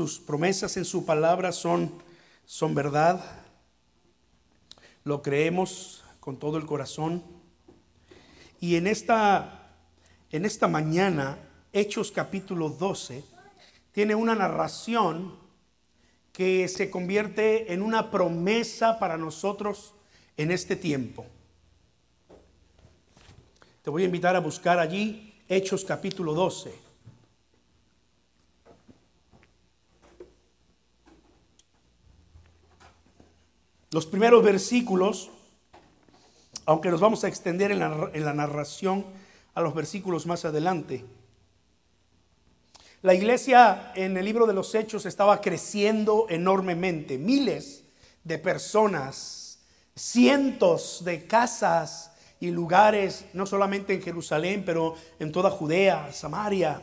sus promesas en su palabra son, son verdad. Lo creemos con todo el corazón. Y en esta, en esta mañana, Hechos capítulo 12, tiene una narración que se convierte en una promesa para nosotros en este tiempo. Te voy a invitar a buscar allí Hechos capítulo 12. Los primeros versículos, aunque nos vamos a extender en la, narración a los versículos más adelante, la iglesia en el libro de los Hechos estaba creciendo enormemente. Miles de personas, cientos de casas y lugares, no solamente en Jerusalén, pero en toda Judea, Samaria.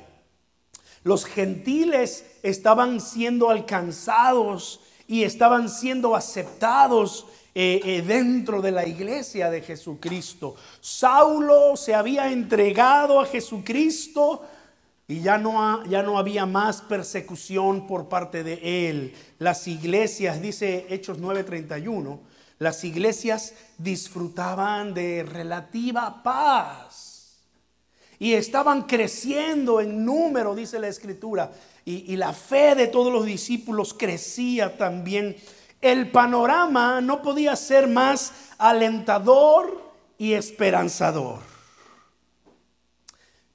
Los gentiles estaban siendo alcanzados y estaban siendo aceptados eh, eh, dentro de la iglesia de Jesucristo. Saulo se había entregado a Jesucristo y ya no, ya no había más persecución por parte de él. Las iglesias, dice Hechos 9:31, las iglesias disfrutaban de relativa paz y estaban creciendo en número, dice la escritura, y, la fe de todos los discípulos crecía también. El panorama no podía ser más alentador y esperanzador.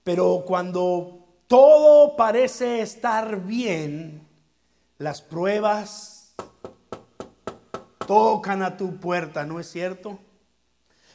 Pero cuando todo parece estar bien, las pruebas tocan a tu puerta, ¿no es cierto?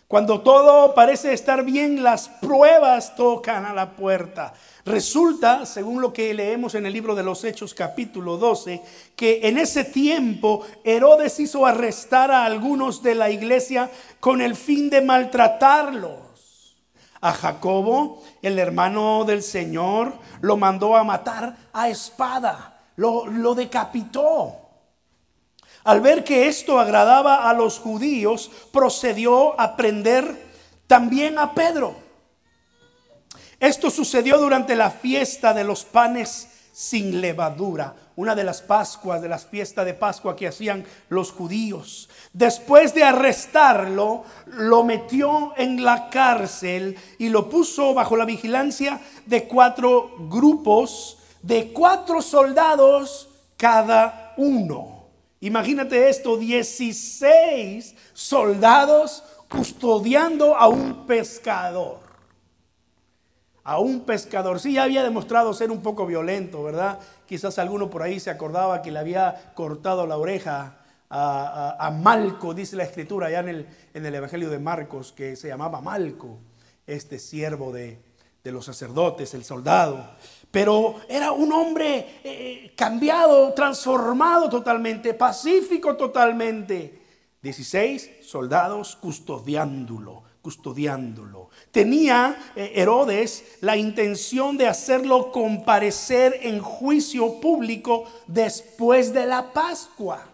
Cuando todo parece estar bien, las pruebas tocan a la puerta. Resulta, según lo que leemos en el libro de los Hechos capítulo 12, que en ese tiempo Herodes hizo arrestar a algunos de la iglesia con el fin de maltratarlos. A Jacobo, el hermano del Señor, lo mandó a matar a espada, lo, lo decapitó. Al ver que esto agradaba a los judíos, procedió a prender también a Pedro. Esto sucedió durante la fiesta de los panes sin levadura, una de las Pascuas, de las fiestas de Pascua que hacían los judíos. Después de arrestarlo, lo metió en la cárcel y lo puso bajo la vigilancia de cuatro grupos, de cuatro soldados cada uno. Imagínate esto, 16 soldados custodiando a un pescador a un pescador. Sí, ya había demostrado ser un poco violento, ¿verdad? Quizás alguno por ahí se acordaba que le había cortado la oreja a, Malco, dice la escritura allá en el, en el, Evangelio de Marcos, que se llamaba Malco, este siervo de, los sacerdotes, el soldado. Pero era un hombre eh, cambiado, transformado totalmente, pacífico totalmente. 16 soldados custodiándolo custodiándolo. Tenía eh, Herodes la intención de hacerlo comparecer en juicio público después de la Pascua.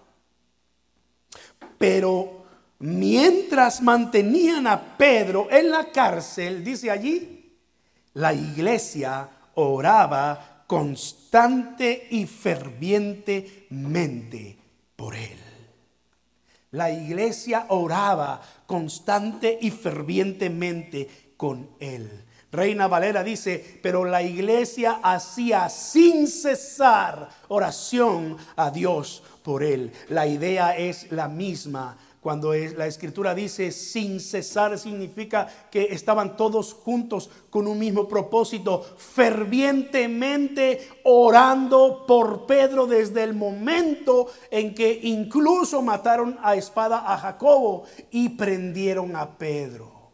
Pero mientras mantenían a Pedro en la cárcel, dice allí, la iglesia oraba constante y fervientemente por él. La iglesia oraba constante y fervientemente con él. Reina Valera dice, pero la iglesia hacía sin cesar oración a Dios por él. La idea es la misma. Cuando la escritura dice sin cesar significa que estaban todos juntos con un mismo propósito, fervientemente orando por Pedro desde el momento en que incluso mataron a espada a Jacobo y prendieron a Pedro.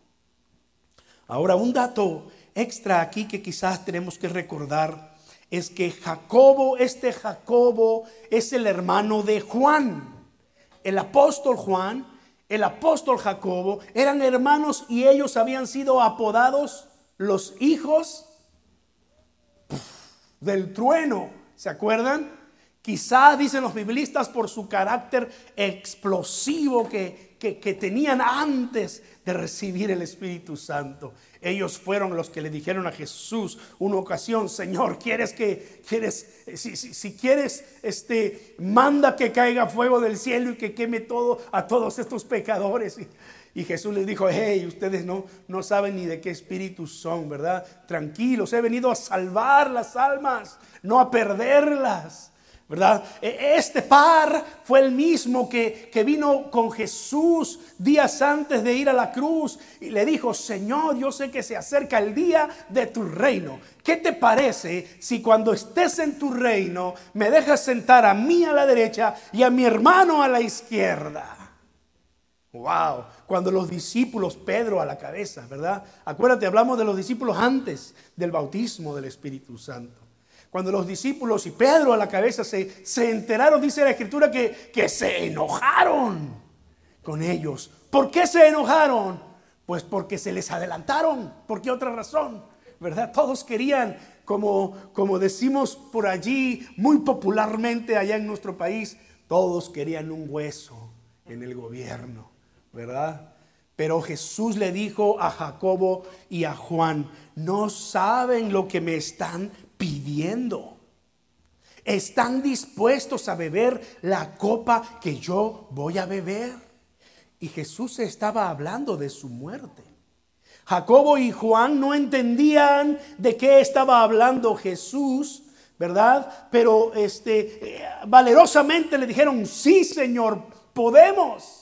Ahora, un dato extra aquí que quizás tenemos que recordar es que Jacobo, este Jacobo es el hermano de Juan el apóstol Juan, el apóstol Jacobo, eran hermanos y ellos habían sido apodados los hijos del trueno. ¿Se acuerdan? Quizá, dicen los biblistas, por su carácter explosivo que, que, tenían antes de recibir el Espíritu Santo. Ellos fueron los que le dijeron a Jesús una ocasión, Señor, ¿quieres que, quieres, si, si, quieres, este, manda que caiga fuego del cielo y que queme todo a todos estos pecadores? Y Jesús les dijo, hey, ustedes no, no saben ni de qué espíritus son, ¿verdad? Tranquilos, he venido a salvar las almas, no a perderlas. ¿Verdad? E, este par fue el mismo que, que, vino con Jesús días antes de ir a la cruz y le dijo, Señor, yo sé que se acerca el día de tu reino. ¿Qué te parece si cuando estés en tu reino me dejas sentar a mí a la derecha y a mi hermano a la izquierda? Wow, cuando los discípulos, Pedro a la cabeza, ¿verdad? Acuérdate, hablamos de los discípulos antes del bautismo del Espíritu Santo. Cuando los discípulos y Pedro a la cabeza se, se enteraron, dice la escritura, que, que se enojaron con ellos. ¿Por qué se enojaron? Pues porque se les adelantaron. ¿Por qué otra razón? ¿Verdad? Todos querían, como, como decimos por allí, muy popularmente allá en nuestro país, todos querían un hueso en el gobierno, ¿verdad? Pero Jesús le dijo a Jacobo y a Juan, no saben lo que me están pidiendo. Están dispuestos a beber la copa que yo voy a beber. Y Jesús estaba hablando de su muerte. Jacobo y Juan no entendían de qué estaba hablando Jesús, ¿verdad? Pero este eh, valerosamente le dijeron, "Sí, Señor, podemos."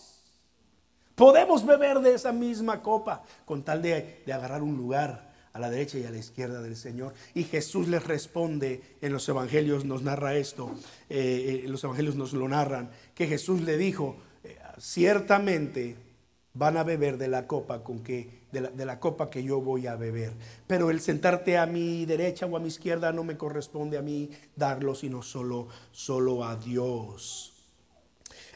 Podemos beber de esa misma copa con tal de, de agarrar un lugar a la derecha y a la izquierda del Señor. Y Jesús les responde en los evangelios, nos narra esto, eh, eh, los evangelios nos lo narran, que Jesús le dijo, eh, ciertamente van a beber de la copa con que de la, de la, copa que yo voy a beber. Pero el sentarte a mi derecha o a mi izquierda no me corresponde a mí darlo, sino solo, solo a Dios.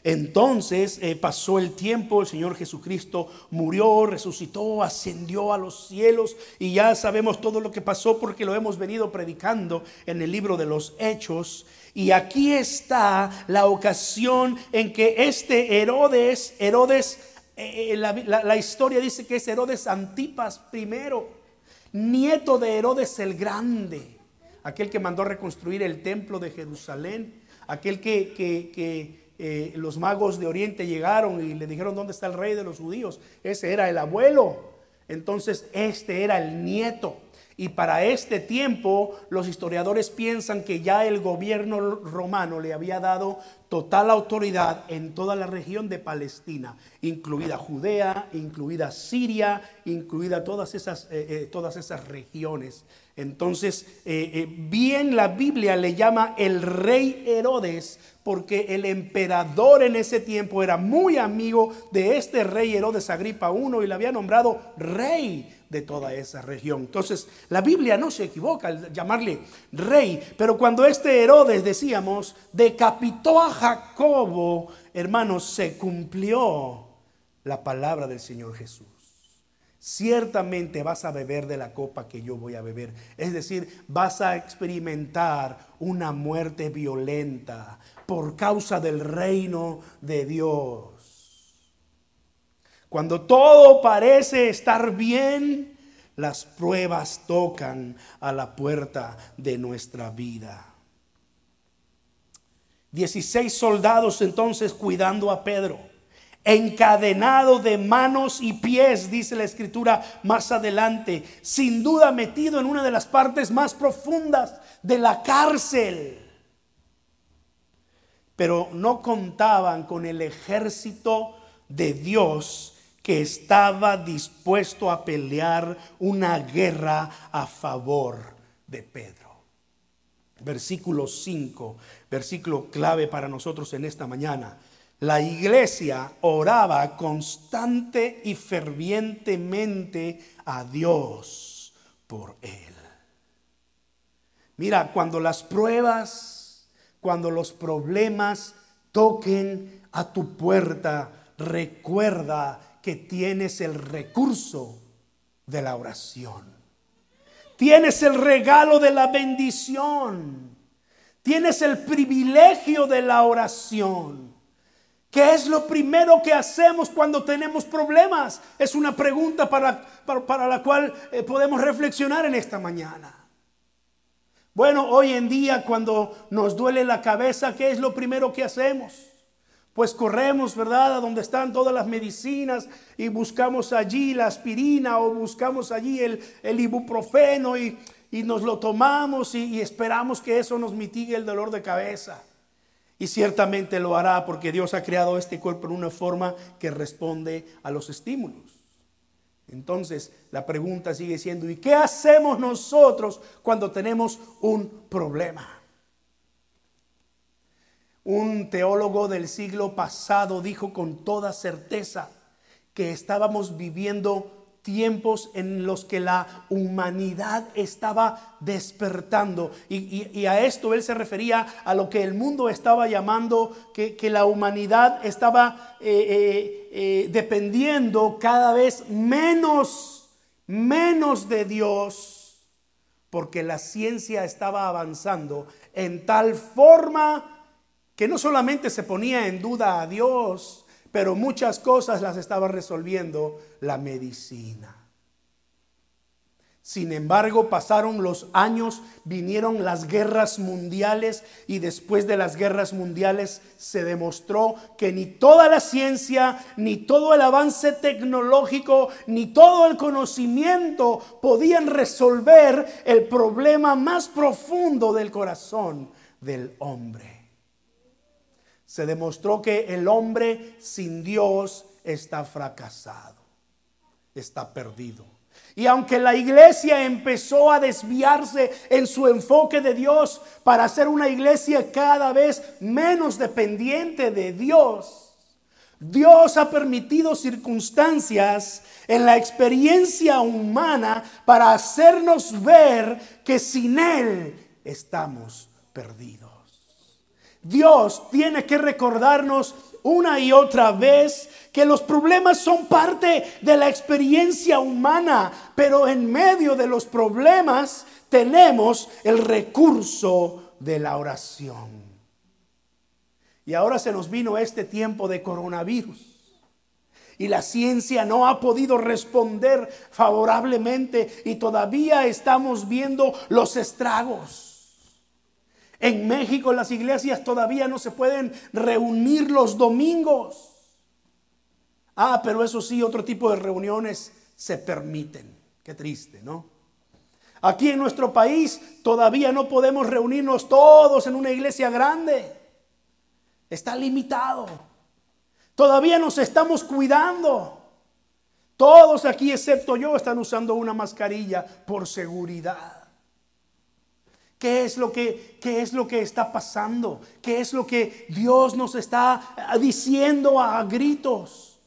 Entonces eh, pasó el tiempo, el Señor Jesucristo murió, resucitó, ascendió a los cielos y ya sabemos todo lo que pasó porque lo hemos venido predicando en el libro de los Hechos. Y aquí está la ocasión en que este Herodes, Herodes, eh, la, la historia dice que es Herodes Antipas primero, nieto de Herodes el Grande, aquel que mandó reconstruir el templo de Jerusalén, aquel que, que, que eh, los magos de Oriente llegaron y le dijeron, ¿dónde está el rey de los judíos? Ese era el abuelo. Entonces, este era el nieto. Y para este tiempo los historiadores piensan que ya el gobierno romano le había dado total autoridad en toda la región de Palestina, incluida Judea, incluida Siria, incluida todas esas, eh, eh, todas esas regiones. Entonces, eh, bien la Biblia le llama el rey Herodes porque el emperador en ese tiempo era muy amigo de este rey Herodes Agripa I y le había nombrado rey de toda esa región. Entonces, la Biblia no se equivoca al llamarle rey, pero cuando este Herodes, decíamos, decapitó a Jacobo, hermanos, se cumplió la palabra del Señor Jesús. Ciertamente vas a beber de la copa que yo voy a beber. Es decir, vas a experimentar una muerte violenta por causa del reino de Dios. Cuando todo parece estar bien, las pruebas tocan a la puerta de nuestra vida. Dieciséis soldados entonces cuidando a Pedro, encadenado de manos y pies, dice la escritura más adelante, sin duda metido en una de las partes más profundas de la cárcel. Pero no contaban con el ejército de Dios que estaba dispuesto a pelear una guerra a favor de Pedro. Versículo 5, versículo clave para nosotros en esta mañana. La iglesia oraba constante y fervientemente a Dios por él. Mira, cuando las pruebas, cuando los problemas toquen a tu puerta, recuerda que tienes el recurso de la oración. Tienes el regalo de la bendición. Tienes el privilegio de la oración. ¿Qué es lo primero que hacemos cuando tenemos problemas? Es una pregunta para, para, la cual eh, podemos reflexionar en esta mañana. Bueno, hoy en día cuando nos duele la cabeza, ¿qué es lo primero que hacemos? Pues corremos, ¿verdad? A donde están todas las medicinas y buscamos allí la aspirina o buscamos allí el, ibuprofeno y, nos lo tomamos y, y esperamos que eso nos mitigue el dolor de cabeza. Y ciertamente lo hará porque Dios ha creado este cuerpo en una forma que responde a los estímulos. Entonces la pregunta sigue siendo, ¿y qué hacemos nosotros cuando tenemos un problema? Un teólogo del siglo pasado dijo con toda certeza que estábamos viviendo tiempos en los que la humanidad estaba despertando. Y, a esto él se refería a lo que el mundo estaba llamando que, la humanidad estaba eh, eh, eh, dependiendo cada vez menos, menos de Dios, porque la ciencia estaba avanzando en tal forma que no solamente se ponía en duda a Dios, pero muchas cosas las estaba resolviendo la medicina. Sin embargo, pasaron los años, vinieron las guerras mundiales y después de las guerras mundiales se demostró que ni toda la ciencia, ni todo el avance tecnológico, ni todo el conocimiento podían resolver el problema más profundo del corazón del hombre se demostró que el hombre sin Dios está fracasado, está perdido. Y aunque la iglesia empezó a desviarse en su enfoque de Dios para ser una iglesia cada vez menos dependiente de Dios, Dios ha permitido circunstancias en la experiencia humana para hacernos ver que sin Él estamos perdidos. Dios tiene que recordarnos una y otra vez que los problemas son parte de la experiencia humana, pero en medio de los problemas tenemos el recurso de la oración. Y ahora se nos vino este tiempo de coronavirus. Y la ciencia no ha podido responder favorablemente y todavía estamos viendo los estragos. En México las iglesias todavía no se pueden reunir los domingos. Ah, pero eso sí, otro tipo de reuniones se permiten. Qué triste, ¿no? Aquí en nuestro país todavía no podemos reunirnos todos en una iglesia grande. Está limitado. Todavía nos estamos cuidando. Todos aquí, excepto yo, están usando una mascarilla por seguridad. ¿Qué es, lo que, ¿Qué es lo que está pasando? ¿Qué es lo que Dios nos está diciendo a gritos?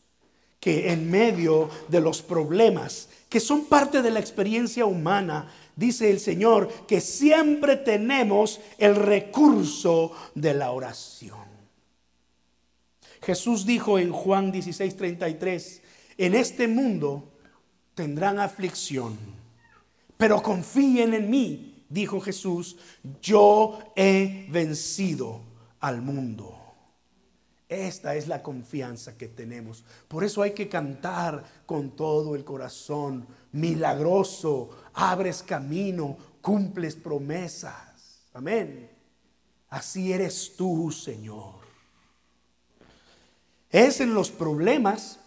Que en medio de los problemas, que son parte de la experiencia humana, dice el Señor que siempre tenemos el recurso de la oración. Jesús dijo en Juan 16:33, en este mundo tendrán aflicción, pero confíen en mí dijo Jesús, yo he vencido al mundo. Esta es la confianza que tenemos. Por eso hay que cantar con todo el corazón. Milagroso, abres camino, cumples promesas. Amén. Así eres tú, Señor. Es en los problemas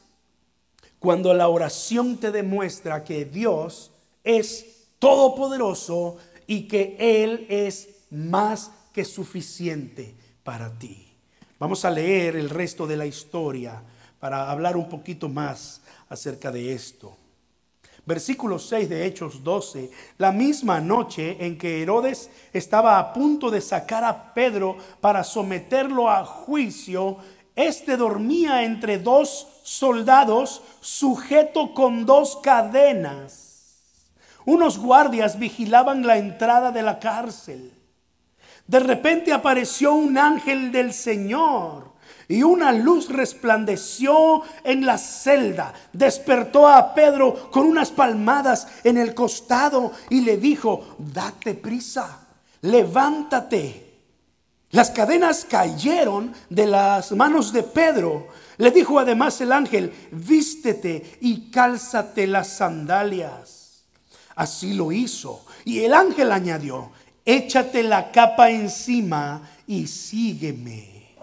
cuando la oración te demuestra que Dios es todopoderoso y que Él es más que suficiente para ti. Vamos a leer el resto de la historia para hablar un poquito más acerca de esto. Versículo 6 de Hechos 12, la misma noche en que Herodes estaba a punto de sacar a Pedro para someterlo a juicio, éste dormía entre dos soldados sujeto con dos cadenas. Unos guardias vigilaban la entrada de la cárcel. De repente apareció un ángel del Señor y una luz resplandeció en la celda. Despertó a Pedro con unas palmadas en el costado y le dijo, date prisa, levántate. Las cadenas cayeron de las manos de Pedro. Le dijo además el ángel, vístete y cálzate las sandalias. Así lo hizo. Y el ángel añadió, échate la capa encima y sígueme.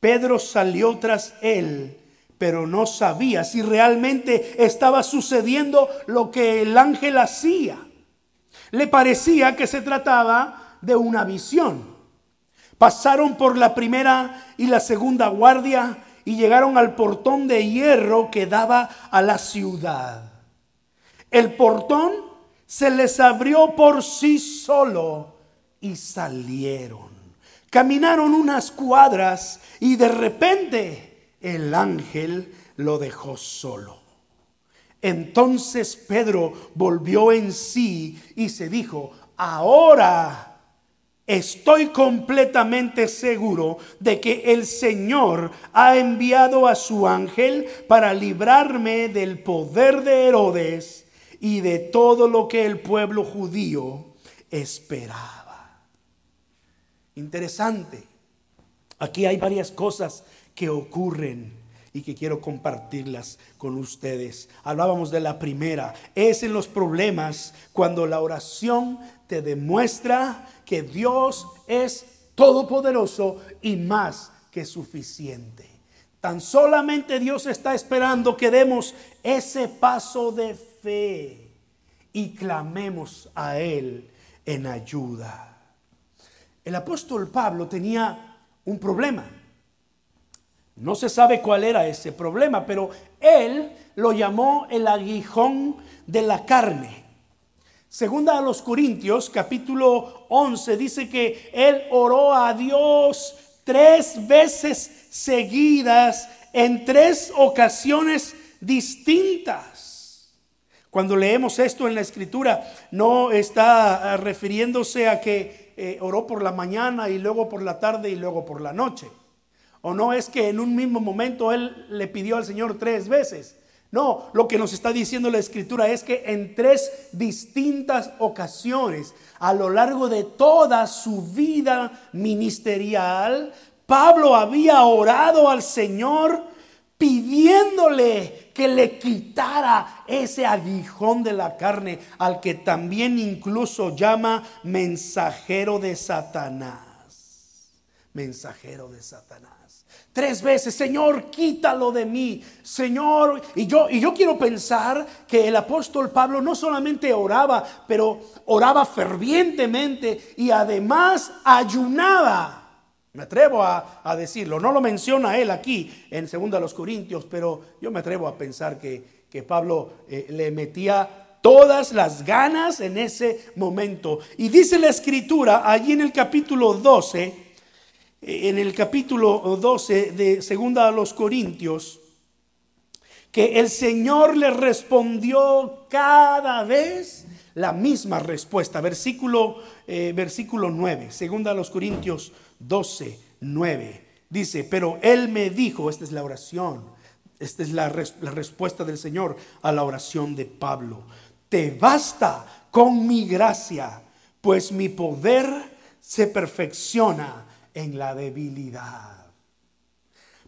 Pedro salió tras él, pero no sabía si realmente estaba sucediendo lo que el ángel hacía. Le parecía que se trataba de una visión. Pasaron por la primera y la segunda guardia y llegaron al portón de hierro que daba a la ciudad. El portón se les abrió por sí solo y salieron. Caminaron unas cuadras y de repente el ángel lo dejó solo. Entonces Pedro volvió en sí y se dijo, ahora Estoy completamente seguro de que el Señor ha enviado a su ángel para librarme del poder de Herodes y de todo lo que el pueblo judío esperaba. Interesante. Aquí hay varias cosas que ocurren y que quiero compartirlas con ustedes. Hablábamos de la primera, es en los problemas cuando la oración te demuestra que Dios es todopoderoso y más que suficiente. Tan solamente Dios está esperando que demos ese paso de fe y clamemos a Él en ayuda. El apóstol Pablo tenía un problema. No se sabe cuál era ese problema, pero él lo llamó el aguijón de la carne. Segunda a los Corintios, capítulo 11, dice que él oró a Dios tres veces seguidas en tres ocasiones distintas. Cuando leemos esto en la escritura, no está ah, refiriéndose a que eh, oró por la mañana y luego por la tarde y luego por la noche. O no es que en un mismo momento él le pidió al Señor tres veces. No, lo que nos está diciendo la escritura es que en tres distintas ocasiones, a lo largo de toda su vida ministerial, Pablo había orado al Señor pidiéndole que le quitara ese aguijón de la carne al que también incluso llama mensajero de Satanás. Mensajero de Satanás. Tres veces, Señor, quítalo de mí, Señor. Y yo, y yo quiero pensar que el apóstol Pablo no solamente oraba, pero oraba fervientemente y además ayunaba. Me atrevo a, decirlo, no lo menciona él aquí en 2 los Corintios, pero yo me atrevo a pensar que, que Pablo eh, le metía todas las ganas en ese momento. Y dice la escritura allí en el capítulo 12, en el capítulo 12 de Segunda a los Corintios, que el Señor le respondió cada vez la misma respuesta. Versículo, eh, versículo 9, Segunda a los Corintios 12, 9. Dice, pero Él me dijo, esta es la oración, esta es la, la respuesta del Señor a la oración de Pablo. Te basta con mi gracia, pues mi poder se perfecciona en la debilidad.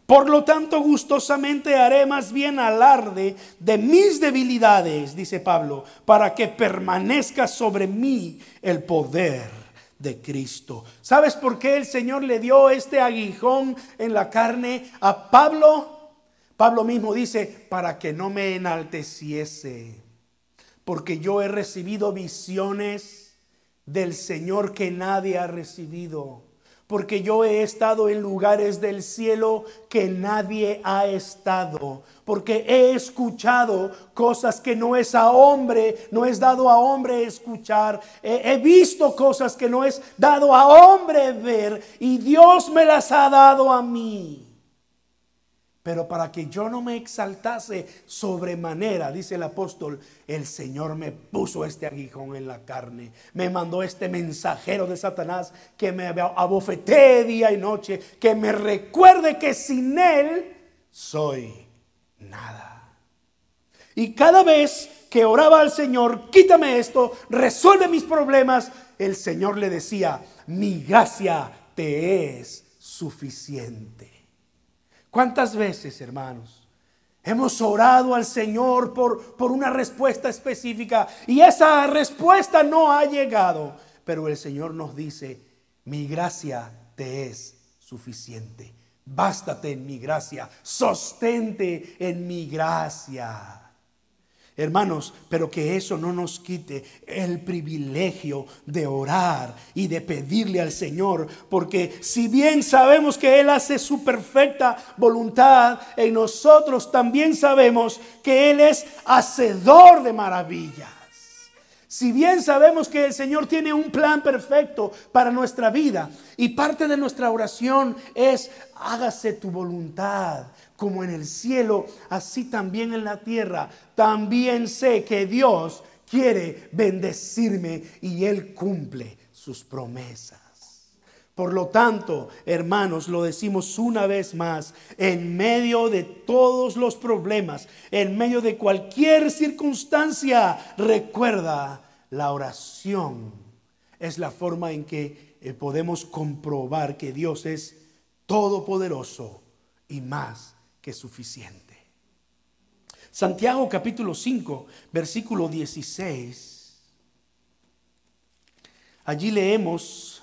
Por lo tanto, gustosamente haré más bien alarde de mis debilidades, dice Pablo, para que permanezca sobre mí el poder de Cristo. ¿Sabes por qué el Señor le dio este aguijón en la carne a Pablo? Pablo mismo dice, para que no me enalteciese, porque yo he recibido visiones del Señor que nadie ha recibido porque yo he estado en lugares del cielo que nadie ha estado, porque he escuchado cosas que no es a hombre, no es dado a hombre escuchar, he, visto cosas que no es dado a hombre ver, y Dios me las ha dado a mí. Pero para que yo no me exaltase sobremanera, dice el apóstol, el Señor me puso este aguijón en la carne. Me mandó este mensajero de Satanás que me abofetee día y noche, que me recuerde que sin Él soy nada. Y cada vez que oraba al Señor, quítame esto, resuelve mis problemas, el Señor le decía, mi gracia te es suficiente. ¿Cuántas veces, hermanos? Hemos orado al Señor por, por una respuesta específica y esa respuesta no ha llegado. Pero el Señor nos dice, mi gracia te es suficiente. Bástate en mi gracia, sostente en mi gracia. Hermanos, pero que eso no nos quite el privilegio de orar y de pedirle al Señor, porque si bien sabemos que Él hace su perfecta voluntad en nosotros, también sabemos que Él es hacedor de maravillas. Si bien sabemos que el Señor tiene un plan perfecto para nuestra vida y parte de nuestra oración es hágase tu voluntad como en el cielo, así también en la tierra, también sé que Dios quiere bendecirme y Él cumple sus promesas. Por lo tanto, hermanos, lo decimos una vez más, en medio de todos los problemas, en medio de cualquier circunstancia, recuerda, la oración es la forma en que eh, podemos comprobar que Dios es todopoderoso y más que suficiente. Santiago capítulo 5, versículo 16. Allí leemos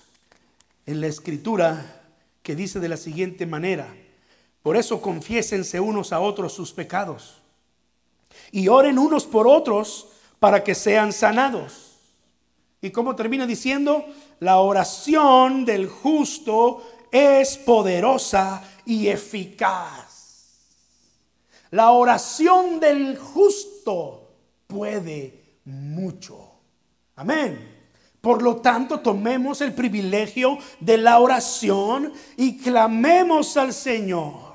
en la escritura que dice de la siguiente manera, por eso confiésense unos a otros sus pecados y oren unos por otros para que sean sanados. ¿Y cómo termina diciendo? La oración del justo es poderosa y eficaz. La oración del justo puede mucho. Amén. Por lo tanto, tomemos el privilegio de la oración y clamemos al Señor.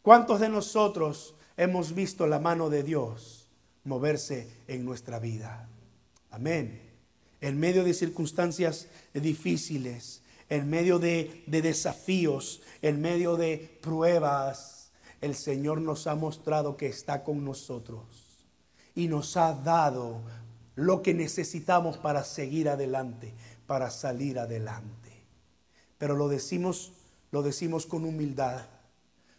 ¿Cuántos de nosotros hemos visto la mano de Dios moverse en nuestra vida? Amén. En medio de circunstancias difíciles, en medio de, desafíos, en medio de pruebas, el Señor nos ha mostrado que está con nosotros y nos ha dado lo que necesitamos para seguir adelante, para salir adelante. Pero lo decimos, lo decimos con humildad,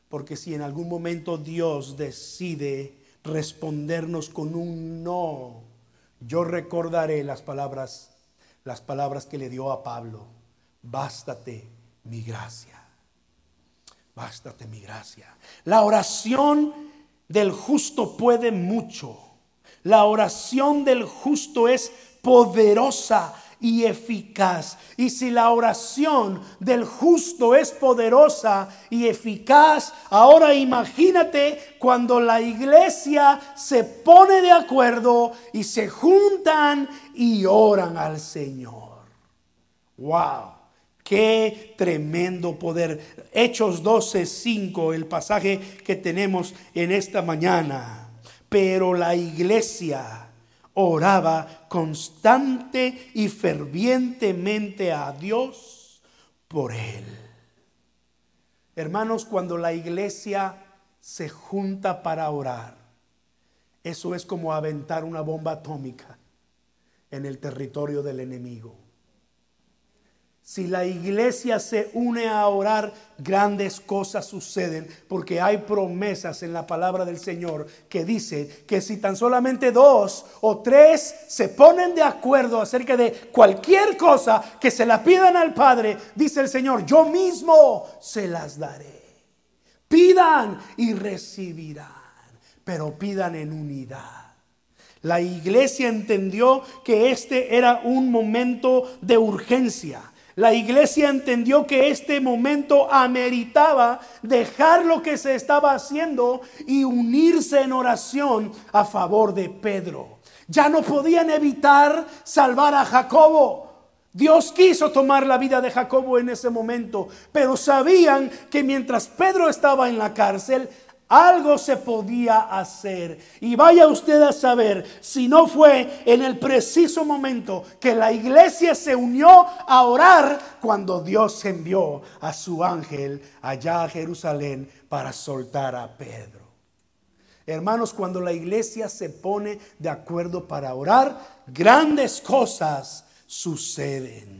porque si en algún momento Dios decide respondernos con un no, yo recordaré las palabras, las palabras que le dio a Pablo. Bástate mi gracia. Bástate mi gracia. La oración del justo puede mucho la oración del justo es poderosa y eficaz. Y si la oración del justo es poderosa y eficaz, ahora imagínate cuando la iglesia se pone de acuerdo y se juntan y oran al Señor. ¡Wow! Qué tremendo poder. Hechos 12, 5, el pasaje que tenemos en esta mañana. Pero la iglesia oraba constante y fervientemente a Dios por él. Hermanos, cuando la iglesia se junta para orar, eso es como aventar una bomba atómica en el territorio del enemigo. Si la iglesia se une a orar, grandes cosas suceden porque hay promesas en la palabra del Señor que dice que si tan solamente dos o tres se ponen de acuerdo acerca de cualquier cosa que se la pidan al Padre, dice el Señor, yo mismo se las daré. Pidan y recibirán, pero pidan en unidad. La iglesia entendió que este era un momento de urgencia la iglesia entendió que este momento ameritaba dejar lo que se estaba haciendo y unirse en oración a favor de Pedro. Ya no podían evitar salvar a Jacobo. Dios quiso tomar la vida de Jacobo en ese momento, pero sabían que mientras Pedro estaba en la cárcel, algo se podía hacer. Y vaya usted a saber si no fue en el preciso momento que la iglesia se unió a orar cuando Dios envió a su ángel allá a Jerusalén para soltar a Pedro. Hermanos, cuando la iglesia se pone de acuerdo para orar, grandes cosas suceden.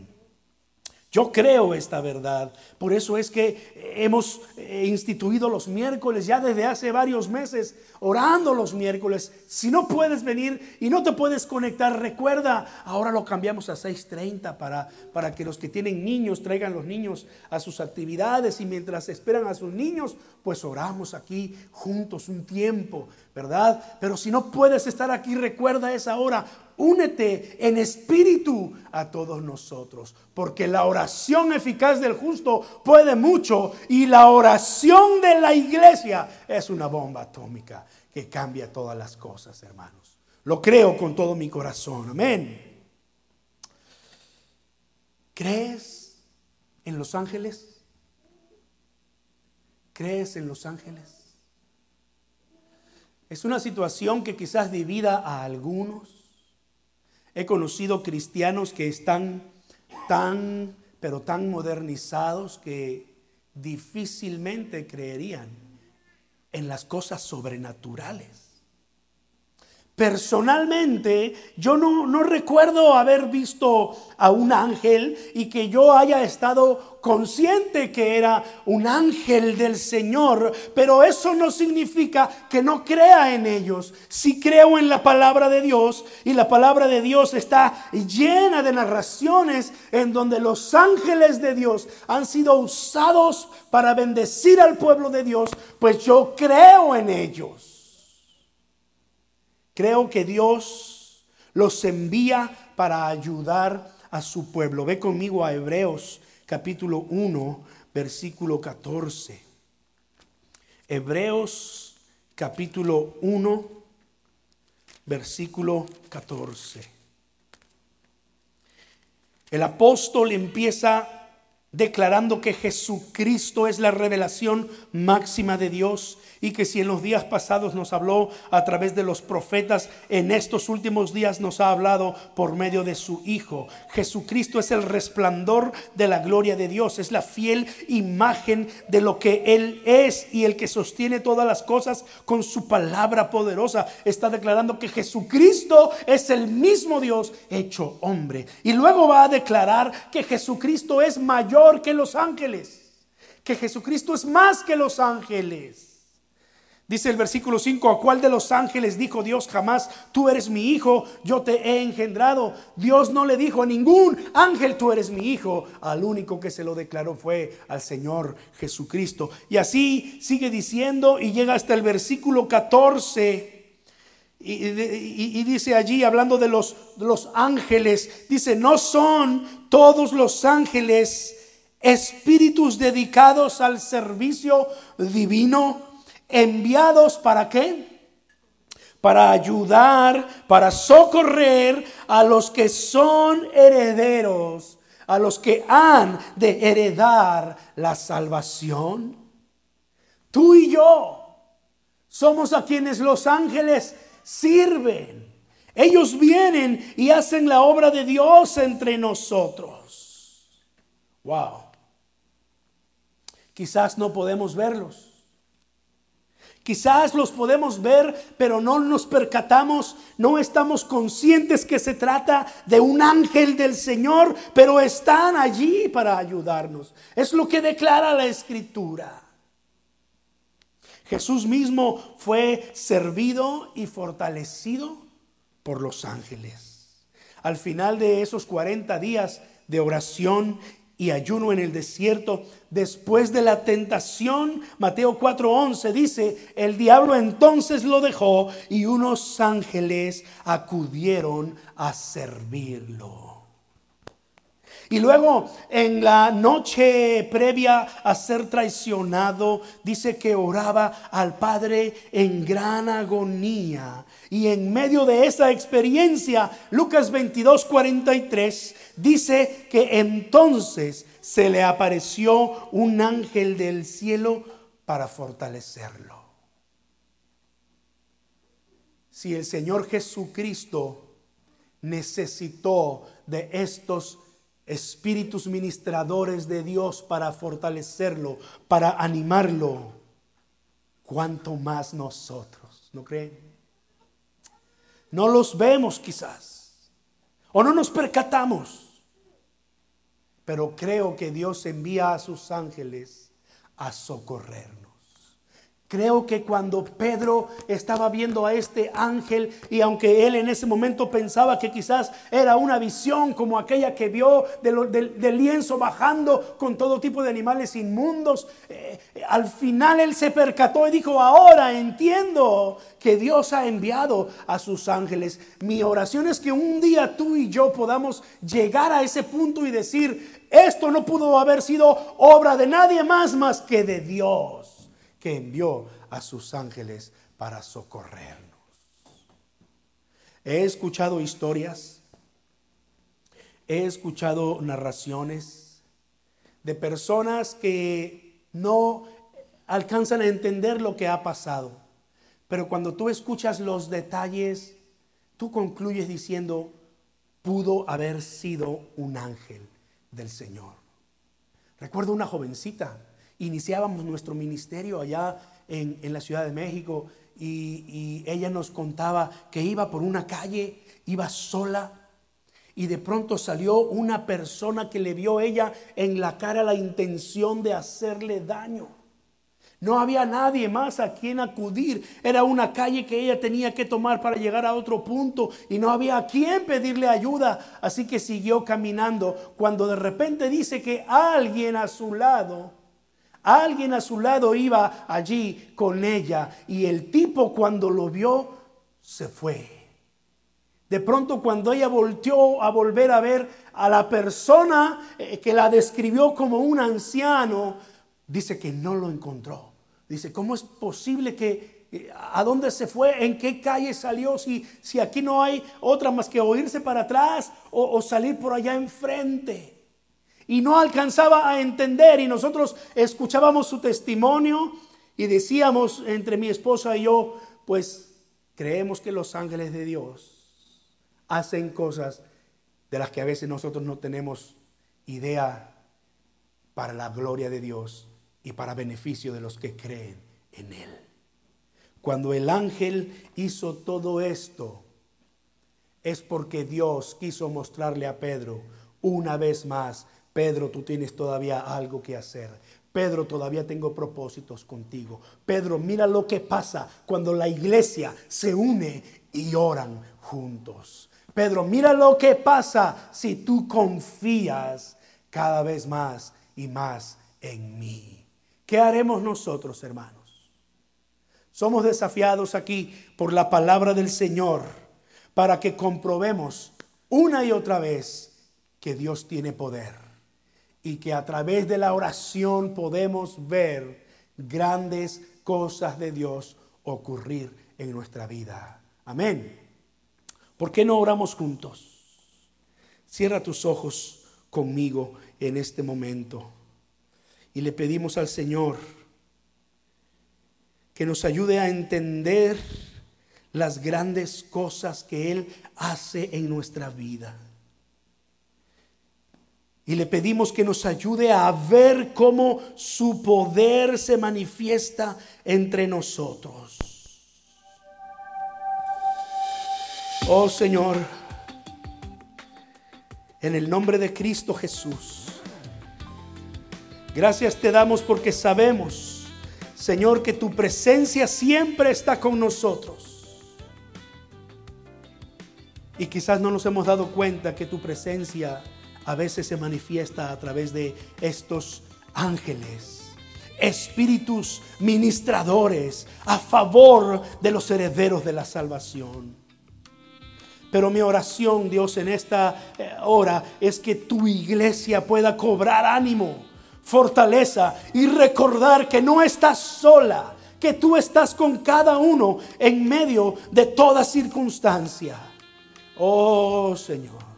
Yo creo esta verdad. Por eso es que hemos eh, instituido los miércoles ya desde hace varios meses, orando los miércoles. Si no puedes venir y no te puedes conectar, recuerda, ahora lo cambiamos a 6.30 para, para que los que tienen niños traigan los niños a sus actividades y mientras esperan a sus niños, pues oramos aquí juntos un tiempo, ¿verdad? Pero si no puedes estar aquí, recuerda esa hora únete en espíritu a todos nosotros, porque la oración eficaz del justo puede mucho y la oración de la iglesia es una bomba atómica que cambia todas las cosas, hermanos. Lo creo con todo mi corazón, amén. ¿Crees en los ángeles? ¿Crees en los ángeles? Es una situación que quizás divida a algunos He conocido cristianos que están tan, pero tan modernizados que difícilmente creerían en las cosas sobrenaturales. Personalmente, yo no, recuerdo haber visto a un ángel y que yo haya estado consciente que era un ángel del Señor, pero eso no significa que no crea en ellos. Si creo en la palabra de Dios y la palabra de Dios está llena de narraciones en donde los ángeles de Dios han sido usados para bendecir al pueblo de Dios, pues yo creo en ellos. Creo que Dios los envía para ayudar a su pueblo. Ve conmigo a Hebreos capítulo 1, versículo 14. Hebreos capítulo 1, versículo 14. El apóstol empieza declarando que Jesucristo es la revelación máxima de Dios y que si en los días pasados nos habló a través de los profetas, en estos últimos días nos ha hablado por medio de su Hijo. Jesucristo es el resplandor de la gloria de Dios, es la fiel imagen de lo que Él es y el que sostiene todas las cosas con su palabra poderosa. Está declarando que Jesucristo es el mismo Dios hecho hombre. Y luego va a declarar que Jesucristo es mayor que los ángeles, que Jesucristo es más que los ángeles. Dice el versículo 5, ¿a cuál de los ángeles dijo Dios jamás, tú eres mi hijo, yo te he engendrado? Dios no le dijo a ningún ángel, tú eres mi hijo. Al único que se lo declaró fue al Señor Jesucristo. Y así sigue diciendo y llega hasta el versículo 14. Y, dice allí, hablando de los, de los ángeles, dice, no son todos los ángeles espíritus dedicados al servicio divino, enviados para qué? Para ayudar, para socorrer a los que son herederos, a los que han de heredar la salvación. Tú y yo somos a quienes los ángeles sirven. Ellos vienen y hacen la obra de Dios entre nosotros. Wow. Quizás no podemos verlos. Quizás los podemos ver, pero no nos percatamos, no estamos conscientes que se trata de un ángel del Señor, pero están allí para ayudarnos. Es lo que declara la escritura. Jesús mismo fue servido y fortalecido por los ángeles. Al final de esos 40 días de oración y ayuno en el desierto, después de la tentación, Mateo 4:11 dice, el diablo entonces lo dejó y unos ángeles acudieron a servirlo. Y luego en la noche previa a ser traicionado, dice que oraba al Padre en gran agonía. Y en medio de esa experiencia, Lucas 22, 43, dice que entonces se le apareció un ángel del cielo para fortalecerlo. Si el Señor Jesucristo necesitó de estos espíritus ministradores de Dios para fortalecerlo, para animarlo, cuanto más nosotros, ¿no creen? No los vemos quizás, o no nos percatamos, pero creo que Dios envía a sus ángeles a socorrer. Creo que cuando Pedro estaba viendo a este ángel y aunque él en ese momento pensaba que quizás era una visión como aquella que vio del, lienzo bajando con todo tipo de animales inmundos, eh, al final él se percató y dijo, ahora entiendo que Dios ha enviado a sus ángeles. Mi oración es que un día tú y yo podamos llegar a ese punto y decir, esto no pudo haber sido obra de nadie más más que de Dios que envió a sus ángeles para socorrernos. He escuchado historias, he escuchado narraciones de personas que no alcanzan a entender lo que ha pasado, pero cuando tú escuchas los detalles, tú concluyes diciendo, pudo haber sido un ángel del Señor. Recuerdo una jovencita iniciábamos nuestro ministerio allá en, la Ciudad de México y, y ella nos contaba que iba por una calle, iba sola y de pronto salió una persona que le vio ella en la cara la intención de hacerle daño. No había nadie más a quien acudir. Era una calle que ella tenía que tomar para llegar a otro punto y no había a quien pedirle ayuda. Así que siguió caminando cuando de repente dice que alguien a su lado Alguien a su lado iba allí con ella y el tipo cuando lo vio se fue. De pronto cuando ella volteó a volver a ver a la persona eh, que la describió como un anciano, dice que no lo encontró. Dice, ¿cómo es posible que eh, a dónde se fue? ¿En qué calle salió? Si, si aquí no hay otra más que oírse para atrás o, o salir por allá enfrente y no alcanzaba a entender y nosotros escuchábamos su testimonio y decíamos entre mi esposa y yo, pues creemos que los ángeles de Dios hacen cosas de las que a veces nosotros no tenemos idea para la gloria de Dios y para beneficio de los que creen en Él. Cuando el ángel hizo todo esto, es porque Dios quiso mostrarle a Pedro una vez más Pedro, tú tienes todavía algo que hacer. Pedro, todavía tengo propósitos contigo. Pedro, mira lo que pasa cuando la iglesia se une y oran juntos. Pedro, mira lo que pasa si tú confías cada vez más y más en mí. ¿Qué haremos nosotros, hermanos? Somos desafiados aquí por la palabra del Señor para que comprobemos una y otra vez que Dios tiene poder y que a través de la oración podemos ver grandes cosas de Dios ocurrir en nuestra vida. Amén. ¿Por qué no oramos juntos? Cierra tus ojos conmigo en este momento y le pedimos al Señor que nos ayude a entender las grandes cosas que Él hace en nuestra vida. Y le pedimos que nos ayude a ver cómo su poder se manifiesta entre nosotros. Oh Señor, en el nombre de Cristo Jesús, gracias te damos porque sabemos, Señor, que tu presencia siempre está con nosotros. Y quizás no nos hemos dado cuenta que tu presencia a veces se manifiesta a través de estos ángeles, espíritus ministradores a favor de los herederos de la salvación. Pero mi oración, Dios, en esta eh, hora es que tu iglesia pueda cobrar ánimo, fortaleza y recordar que no estás sola, que tú estás con cada uno en medio de toda circunstancia. Oh Señor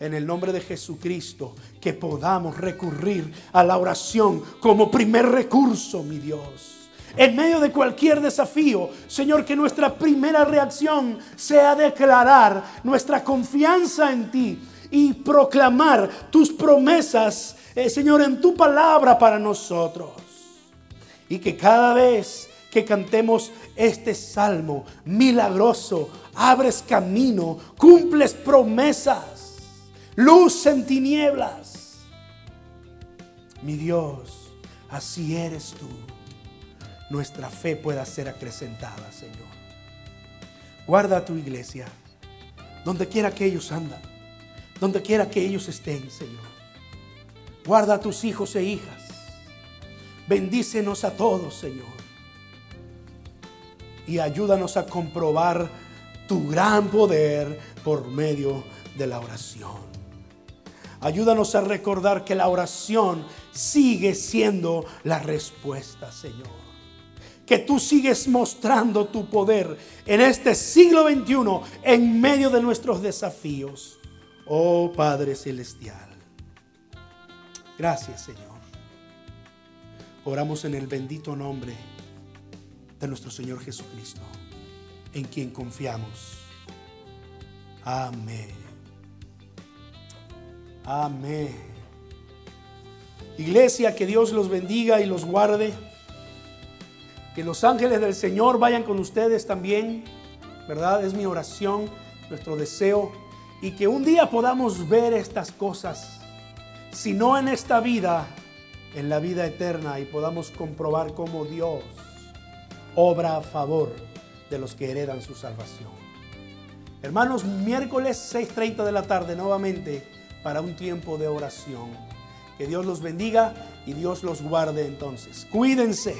en el nombre de Jesucristo, que podamos recurrir a la oración como primer recurso, mi Dios. En medio de cualquier desafío, Señor, que nuestra primera reacción sea declarar nuestra confianza en ti y proclamar tus promesas, eh, Señor, en tu palabra para nosotros. Y que cada vez que cantemos este salmo milagroso, abres camino, cumples promesas luz en tinieblas. Mi Dios, así eres tú. Nuestra fe pueda ser acrecentada, Señor. Guarda tu iglesia, donde quiera que ellos andan, donde quiera que ellos estén, Señor. Guarda a tus hijos e hijas. Bendícenos a todos, Señor. Y ayúdanos a comprobar tu gran poder por medio de la oración. Ayúdanos a recordar que la oración sigue siendo la respuesta, Señor. Que tú sigues mostrando tu poder en este siglo XXI en medio de nuestros desafíos. Oh Padre Celestial. Gracias, Señor. Oramos en el bendito nombre de nuestro Señor Jesucristo, en quien confiamos. Amén. Amén. Iglesia, que Dios los bendiga y los guarde. Que los ángeles del Señor vayan con ustedes también. ¿Verdad? Es mi oración, nuestro deseo. Y que un día podamos ver estas cosas. Si no en esta vida, en la vida eterna. Y podamos comprobar cómo Dios obra a favor de los que heredan su salvación. Hermanos, miércoles 6.30 de la tarde nuevamente para un tiempo de oración. Que Dios los bendiga y Dios los guarde entonces. Cuídense.